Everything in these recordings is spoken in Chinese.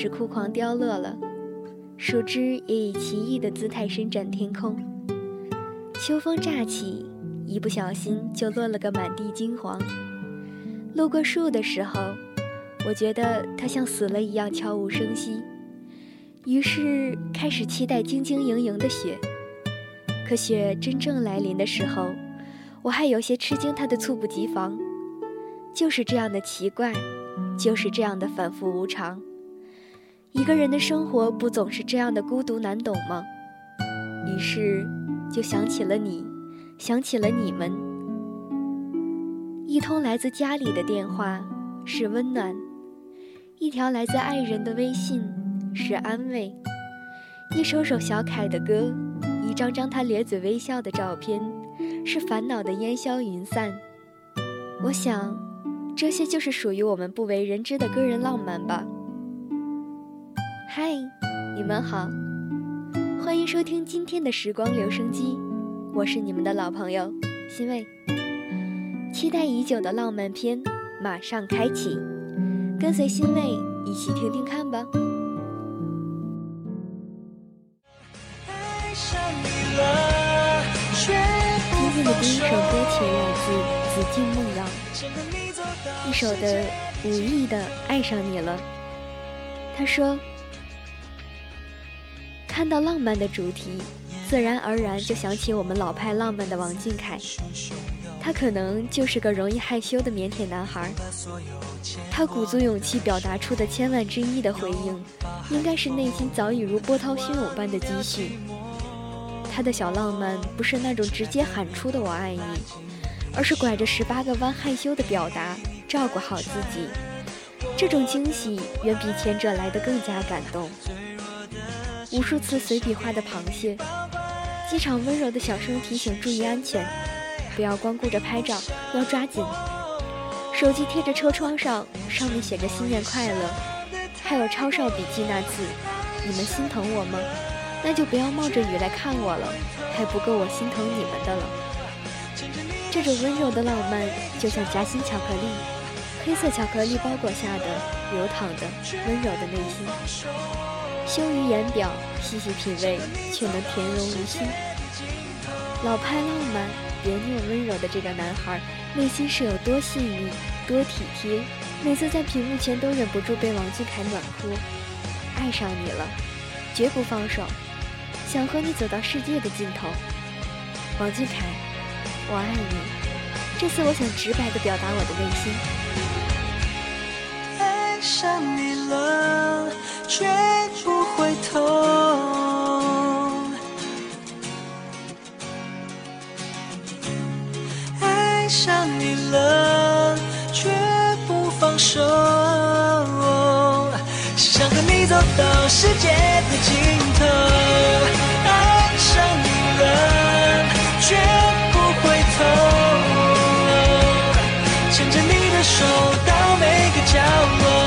是枯黄凋落了，树枝也以奇异的姿态伸展天空。秋风乍起，一不小心就落了个满地金黄。路过树的时候，我觉得它像死了一样悄无声息，于是开始期待晶晶莹莹的雪。可雪真正来临的时候，我还有些吃惊，它的猝不及防。就是这样的奇怪，就是这样的反复无常。一个人的生活不总是这样的孤独难懂吗？于是就想起了你，想起了你们。一通来自家里的电话是温暖，一条来自爱人的微信是安慰，一首首小凯的歌，一张张他咧嘴微笑的照片是烦恼的烟消云散。我想，这些就是属于我们不为人知的个人浪漫吧。嗨，你们好，欢迎收听今天的时光留声机，我是你们的老朋友欣慰。期待已久的浪漫片马上开启，跟随欣慰一起听听看吧。今天的第一首歌曲来自紫禁梦瑶，一首的无意的爱上你了。他说。看到浪漫的主题，自然而然就想起我们老派浪漫的王俊凯。他可能就是个容易害羞的腼腆男孩。他鼓足勇气表达出的千万之一的回应，应该是内心早已如波涛汹涌般的积蓄。他的小浪漫不是那种直接喊出的“我爱你”，而是拐着十八个弯害羞的表达，照顾好自己。这种惊喜远比前者来的更加感动。无数次随笔画的螃蟹，机场温柔的小声提醒注意安全，不要光顾着拍照，要抓紧。手机贴着车窗上，上面写着新年快乐，还有超少笔记那字，你们心疼我吗？那就不要冒着雨来看我了，还不够我心疼你们的了。这种温柔的浪漫，就像夹心巧克力，黑色巧克力包裹下的流淌的温柔的内心。羞于言表，细细品味，却能甜融于心。老派浪漫、别扭温柔的这个男孩，内心是有多细腻、多体贴。每次在屏幕前都忍不住被王俊凯暖哭。爱上你了，绝不放手，想和你走到世界的尽头。王俊凯，我爱你。这次我想直白的表达我的内心。爱上你了，绝不。回头，爱上你了，绝不放手，想和你走到世界的尽头。爱上你了，绝不回头，牵着你的手到每个角落。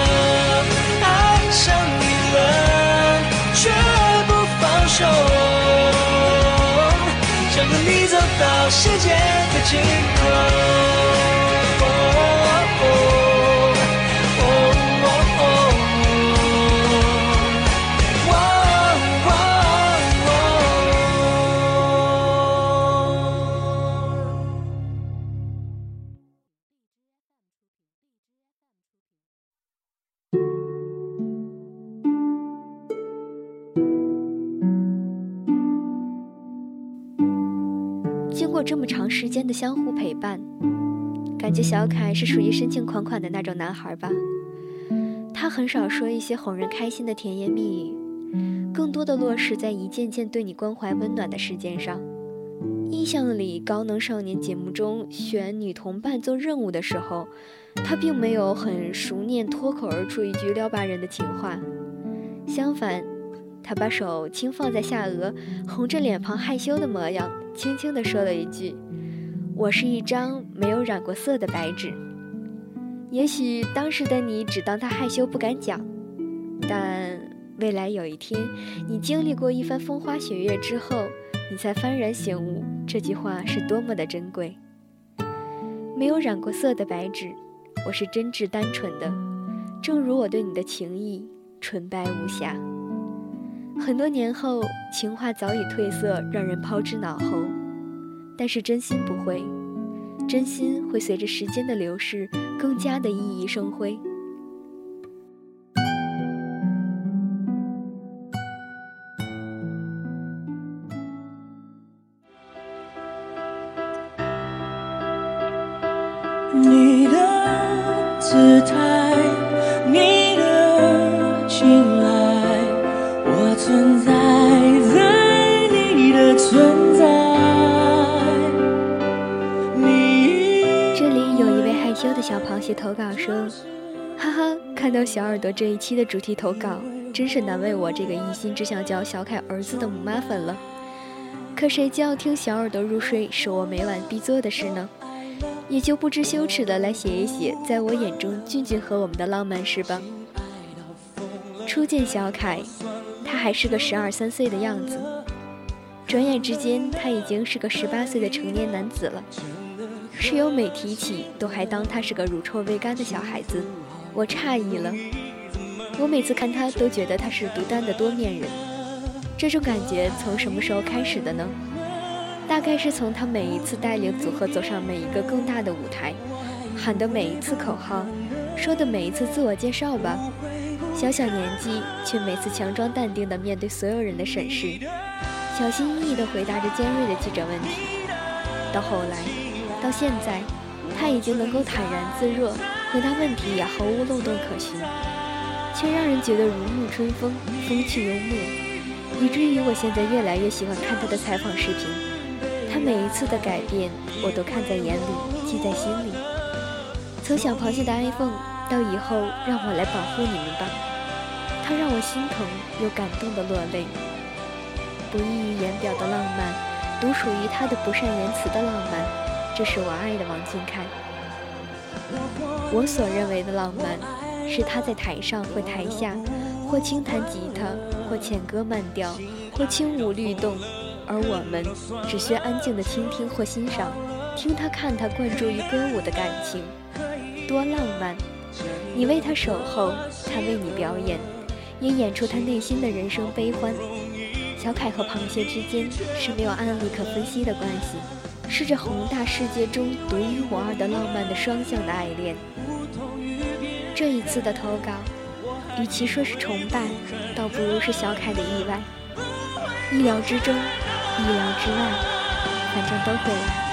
想和你走。到世界的尽头。经过这么长时间的相互陪伴，感觉小凯是属于深情款款的那种男孩吧？他很少说一些哄人开心的甜言蜜语，更多的落实在一件件对你关怀温暖的事件上。印象里，高能少年节目中选女同伴做任务的时候，他并没有很熟练脱口而出一句撩拔人的情话，相反。他把手轻放在下颚，红着脸庞害羞的模样，轻轻地说了一句：“我是一张没有染过色的白纸。”也许当时的你只当他害羞不敢讲，但未来有一天，你经历过一番风花雪月之后，你才幡然醒悟，这句话是多么的珍贵。没有染过色的白纸，我是真挚单纯的，正如我对你的情谊，纯白无瑕。很多年后，情话早已褪色，让人抛之脑后。但是真心不会，真心会随着时间的流逝，更加的熠熠生辉。投稿说：“哈哈，看到小耳朵这一期的主题投稿，真是难为我这个一心只想叫小凯儿子的母妈粉了。可谁叫听小耳朵入睡是我每晚必做的事呢？也就不知羞耻的来写一写，在我眼中俊俊和我们的浪漫事吧。初见小凯。”他还是个十二三岁的样子，转眼之间，他已经是个十八岁的成年男子了。室友每提起，都还当他是个乳臭未干的小孩子。我诧异了，我每次看他，都觉得他是独单的多面人。这种感觉从什么时候开始的呢？大概是从他每一次带领组合走上每一个更大的舞台，喊的每一次口号，说的每一次自我介绍吧。小小年纪，却每次强装淡定地面对所有人的审视，小心翼翼地回答着尖锐的记者问题。到后来，到现在，他已经能够坦然自若，回答问题也毫无漏洞可循，却让人觉得如沐春风，风趣幽默，以至于我现在越来越喜欢看他的采访视频。他每一次的改变，我都看在眼里，记在心里。从小螃蟹的 iPhone，到以后让我来保护你们吧。他让我心疼又感动的落泪，不溢于言表的浪漫，独属于他的不善言辞的浪漫，这是我爱的王俊凯。我所认为的浪漫，是他在台上或台下，或轻弹吉他，或浅歌慢调，或轻舞律动，而我们只需安静的倾听或欣赏，听他看他灌注于歌舞的感情，多浪漫！你为他守候，他为你表演。也演出他内心的人生悲欢。小凯和螃蟹之间是没有案例可分析的关系，是这宏大世界中独一无二的浪漫的双向的爱恋。这一次的投稿，与其说是崇拜，倒不如是小凯的意外。意料之中，意料之外，反正都会来。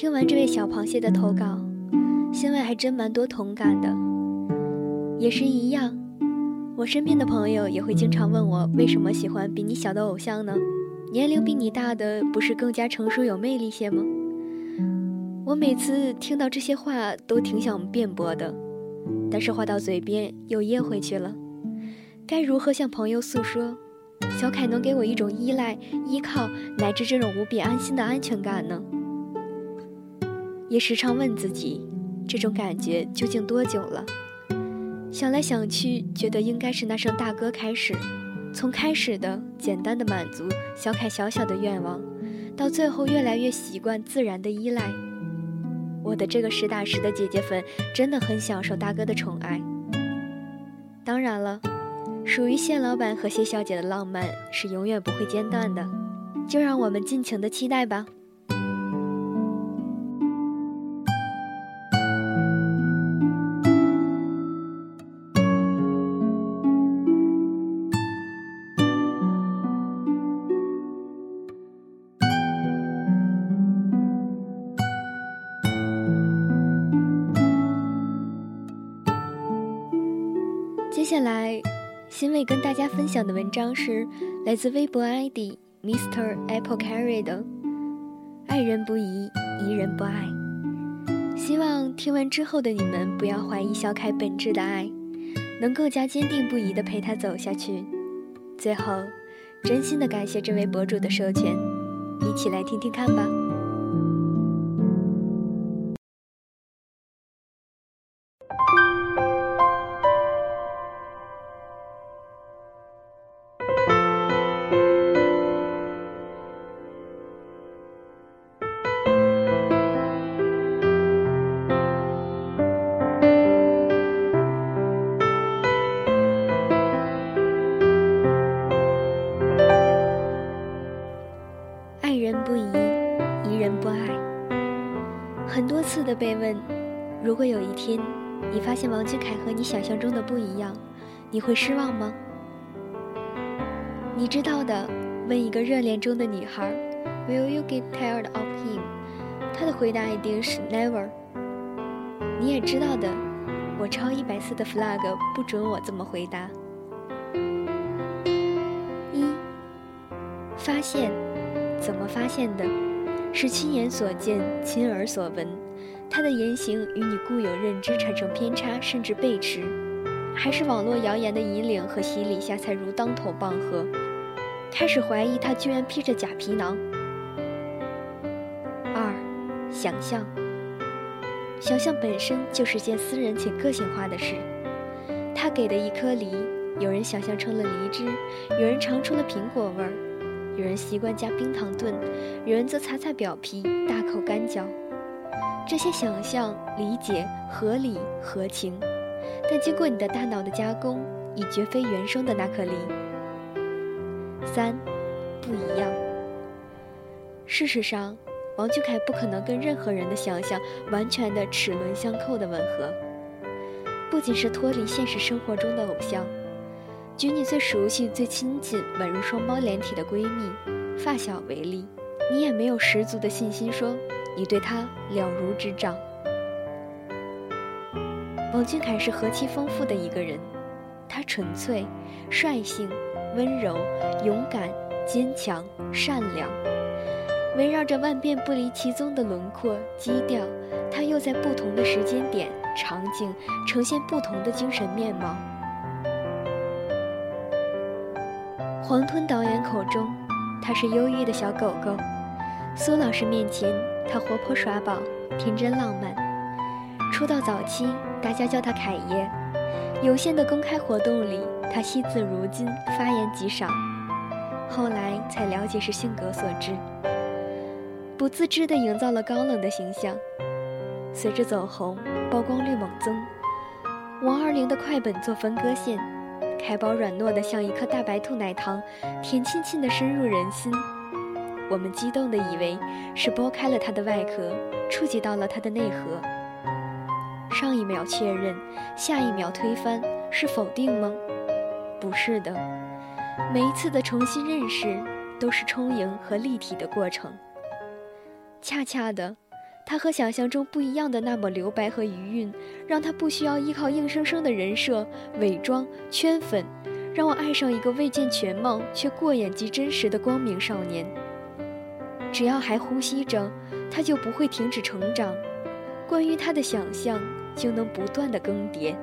听完这位小螃蟹的投稿，心外还真蛮多同感的。也是一样，我身边的朋友也会经常问我，为什么喜欢比你小的偶像呢？年龄比你大的不是更加成熟有魅力些吗？我每次听到这些话都挺想辩驳的，但是话到嘴边又噎回去了。该如何向朋友诉说？小凯能给我一种依赖、依靠乃至这种无比安心的安全感呢？也时常问自己，这种感觉究竟多久了？想来想去，觉得应该是那声大歌开始，从开始的简单的满足小凯小小的愿望，到最后越来越习惯自然的依赖。我的这个实打实的姐姐粉真的很享受大哥的宠爱。当然了，属于谢老板和谢小姐的浪漫是永远不会间断的，就让我们尽情的期待吧。欣慰跟大家分享的文章是来自微博 ID Mr. Apple Carry 的“爱人不疑，疑人不爱”。希望听完之后的你们不要怀疑小凯本质的爱，能更加坚定不移地陪他走下去。最后，真心的感谢这位博主的授权，一起来听听看吧。爱人不疑，疑人不爱。很多次的被问，如果有一天你发现王俊凯和你想象中的不一样，你会失望吗？你知道的，问一个热恋中的女孩，Will you get tired of him？她的回答一定是 Never。你也知道的，我超一百次的 flag 不准我这么回答。一，发现。怎么发现的？是亲眼所见，亲耳所闻。他的言行与你固有认知产生偏差，甚至背驰，还是网络谣言的引领和洗礼下才如当头棒喝？开始怀疑他居然披着假皮囊。二，想象。想象本身就是件私人且个性化的事。他给的一颗梨，有人想象成了梨汁，有人尝出了苹果味儿。有人习惯加冰糖炖，有人则擦擦表皮，大口干嚼。这些想象、理解合理合情，但经过你的大脑的加工，已绝非原生的那颗梨。三，不一样。事实上，王俊凯不可能跟任何人的想象完全的齿轮相扣的吻合。不仅是脱离现实生活中的偶像。举你最熟悉、最亲近、宛如双胞连体的闺蜜、发小为例，你也没有十足的信心说你对她了如指掌。王俊凯是何其丰富的一个人，他纯粹、率性、温柔、勇敢、坚强、善良，围绕着万变不离其宗的轮廓基调，他又在不同的时间点场景呈现不同的精神面貌。黄吞导演口中，他是忧郁的小狗狗；苏老师面前，他活泼耍宝、天真浪漫。出道早期，大家叫他凯爷；有限的公开活动里，他惜字如金，发言极少。后来才了解是性格所致，不自知地营造了高冷的形象。随着走红，曝光率猛增，王二龄的快本做分割线。开包软糯的像一颗大白兔奶糖，甜沁沁的深入人心。我们激动的以为是剥开了它的外壳，触及到了它的内核。上一秒确认，下一秒推翻，是否定吗？不是的，每一次的重新认识都是充盈和立体的过程。恰恰的。他和想象中不一样的那么留白和余韵，让他不需要依靠硬生生的人设伪装圈粉，让我爱上一个未见全貌却过眼即真实的光明少年。只要还呼吸着，他就不会停止成长，关于他的想象就能不断的更迭。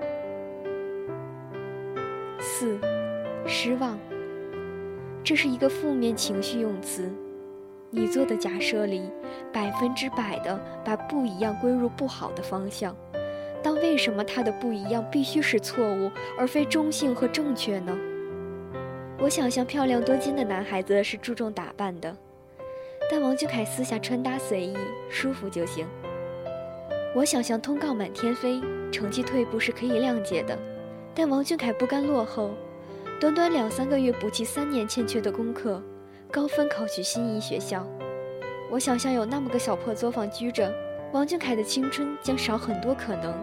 四，失望，这是一个负面情绪用词。你做的假设里，百分之百的把不一样归入不好的方向，但为什么他的不一样必须是错误，而非中性和正确呢？我想象漂亮多金的男孩子是注重打扮的，但王俊凯私下穿搭随意，舒服就行。我想象通告满天飞，成绩退步是可以谅解的，但王俊凯不甘落后，短短两三个月补齐三年欠缺的功课。高分考取心仪学校，我想象有那么个小破作坊居着，王俊凯的青春将少很多可能。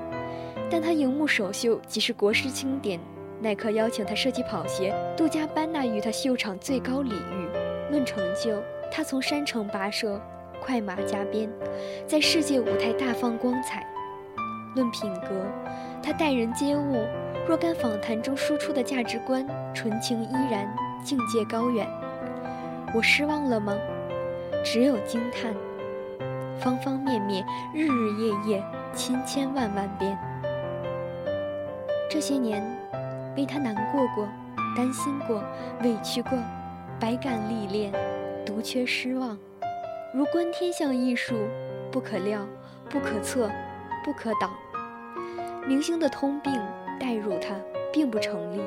但他荧幕首秀即是国师钦点，耐克邀请他设计跑鞋，杜嘉班纳与他秀场最高礼遇。论成就，他从山城跋涉，快马加鞭，在世界舞台大放光彩。论品格，他待人接物，若干访谈中输出的价值观，纯情依然，境界高远。我失望了吗？只有惊叹。方方面面，日日夜夜，千千万万遍。这些年，为他难过过，担心过，委屈过，百感历练，独缺失望。如观天象艺术，不可料，不可测，不可挡。明星的通病，代入他，并不成立。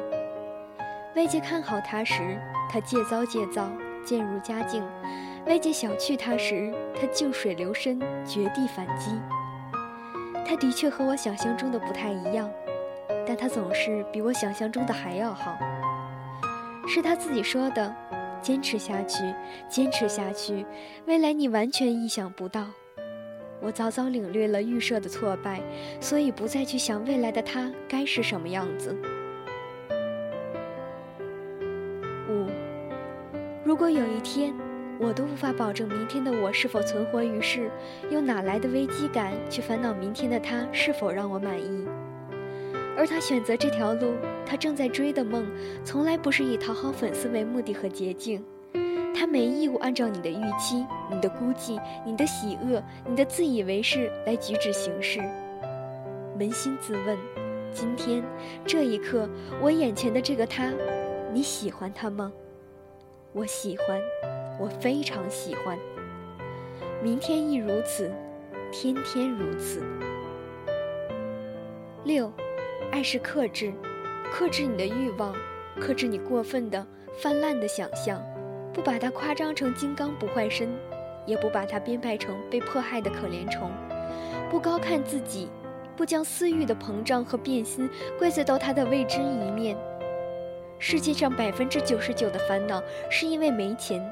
外界看好他时，他戒糟戒躁。渐入佳境，外界小觑他时，他静水流深，绝地反击。他的确和我想象中的不太一样，但他总是比我想象中的还要好。是他自己说的：“坚持下去，坚持下去，未来你完全意想不到。”我早早领略了预设的挫败，所以不再去想未来的他该是什么样子。如果有一天，我都无法保证明天的我是否存活于世，又哪来的危机感去烦恼明天的他是否让我满意？而他选择这条路，他正在追的梦，从来不是以讨好粉丝为目的和捷径。他没义务按照你的预期、你的估计、你的喜恶、你的自以为是来举止行事。扪心自问，今天这一刻，我眼前的这个他，你喜欢他吗？我喜欢，我非常喜欢。明天亦如此，天天如此。六，爱是克制，克制你的欲望，克制你过分的、泛滥的想象，不把它夸张成金刚不坏身，也不把它编排成被迫害的可怜虫，不高看自己，不将私欲的膨胀和变心怪罪到他的未知一面。世界上百分之九十九的烦恼是因为没钱，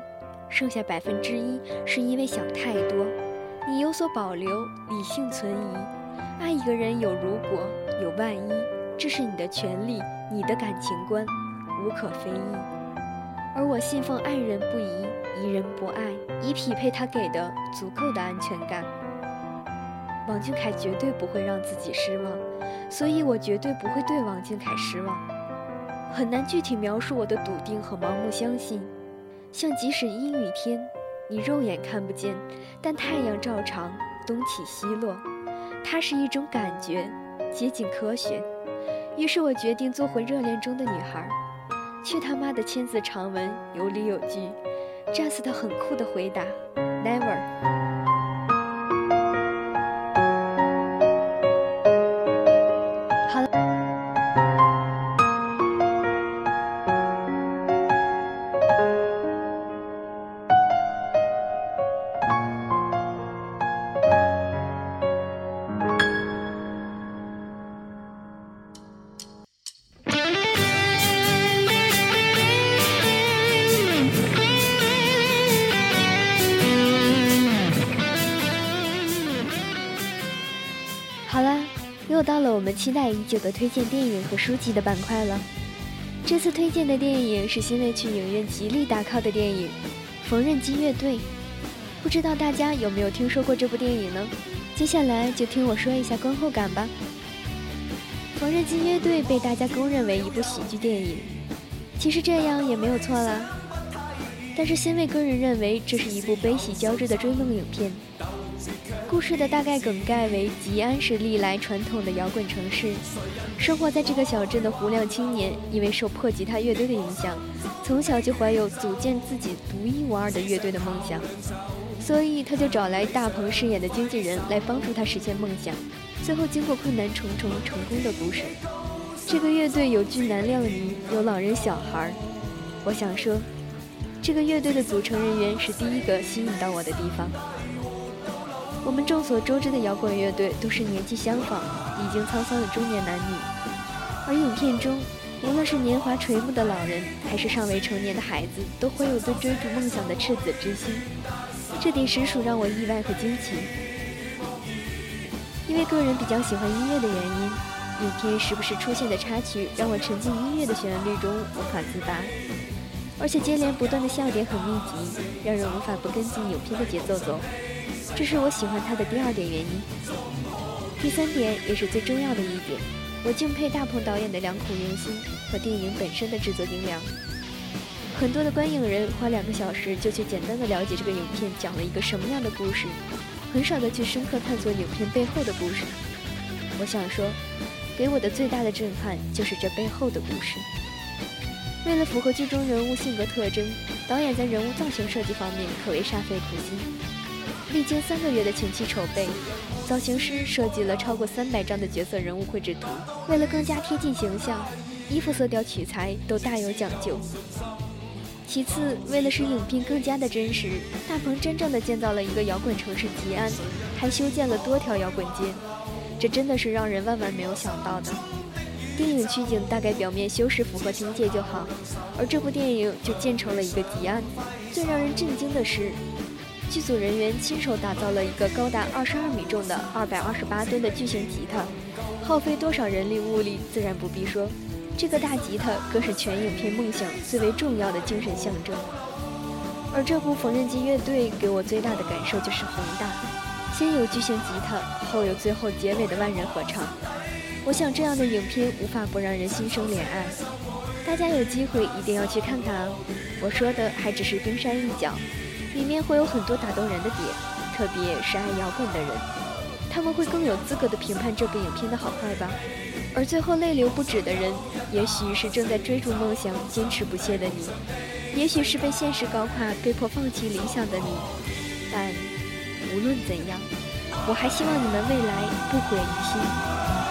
剩下百分之一是因为想太多。你有所保留，理性存疑。爱一个人有如果有万一，这是你的权利，你的感情观，无可非议。而我信奉爱人不疑，疑人不爱，以匹配他给的足够的安全感。王俊凯绝对不会让自己失望，所以我绝对不会对王俊凯失望。很难具体描述我的笃定和盲目相信，像即使阴雨天，你肉眼看不见，但太阳照常东起西落，它是一种感觉，接近科学。于是我决定做回热恋中的女孩。去他妈的千字长文，有理有据。Just 很酷的回答：Never。有的推荐电影和书籍的板块了。这次推荐的电影是新卫去影院极力打 call 的电影《缝纫机乐队》，不知道大家有没有听说过这部电影呢？接下来就听我说一下观后感吧。《缝纫机乐队》被大家公认为一部喜剧电影，其实这样也没有错啦。但是新卫个人认为这是一部悲喜交织的追梦影片。故事的大概梗概为：吉安是历来传统的摇滚城市，生活在这个小镇的胡亮青年，因为受破吉他乐队的影响，从小就怀有组建自己独一无二的乐队的梦想，所以他就找来大鹏饰演的经纪人来帮助他实现梦想。最后经过困难重重成功的故事。这个乐队有俊男靓女，有老人小孩。我想说，这个乐队的组成人员是第一个吸引到我的地方。我们众所周知的摇滚乐队都是年纪相仿、已经沧桑的中年男女，而影片中，无论是年华垂暮的老人，还是尚未成年的孩子，都会有对追逐梦想的赤子之心，这点实属让我意外和惊奇。因为个人比较喜欢音乐的原因，影片时不时出现的插曲让我沉浸音乐的旋律中无法自拔，而且接连不断的笑点很密集，让人无法不跟进影片的节奏走。这是我喜欢他的第二点原因。第三点也是最重要的一点，我敬佩大鹏导演的良苦用心和电影本身的制作精良。很多的观影人花两个小时就去简单的了解这个影片讲了一个什么样的故事，很少的去深刻探索影片背后的故事。我想说，给我的最大的震撼就是这背后的故事。为了符合剧中人物性格特征，导演在人物造型设计方面可谓煞费苦心。历经三个月的前期筹备，造型师设计了超过三百张的角色人物绘制图。为了更加贴近形象，衣服色调取材都大有讲究。其次，为了使影片更加的真实，大鹏真正的建造了一个摇滚城市吉安，还修建了多条摇滚街，这真的是让人万万没有想到的。电影取景大概表面修饰符合情节就好，而这部电影就建成了一个吉安。最让人震惊的是。剧组人员亲手打造了一个高达二十二米重的二百二十八吨的巨型吉他，耗费多少人力物力，自然不必说。这个大吉他更是全影片梦想最为重要的精神象征。而这部缝纫机乐队给我最大的感受就是宏大，先有巨型吉他，后有最后结尾的万人合唱。我想这样的影片无法不让人心生怜爱。大家有机会一定要去看看啊！我说的还只是冰山一角。里面会有很多打动人的点，特别是爱摇滚的人，他们会更有资格的评判这部影片的好坏吧。而最后泪流不止的人，也许是正在追逐梦想、坚持不懈的你，也许是被现实搞垮、被迫放弃理想的你。但无论怎样，我还希望你们未来不悔于心。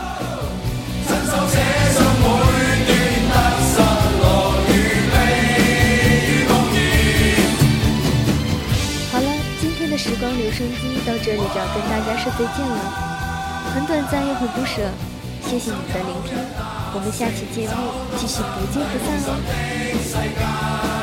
声机到这里就要跟大家说再见了，很短暂又很不舍，谢谢你的聆听，我们下期节目继续不见不散哦。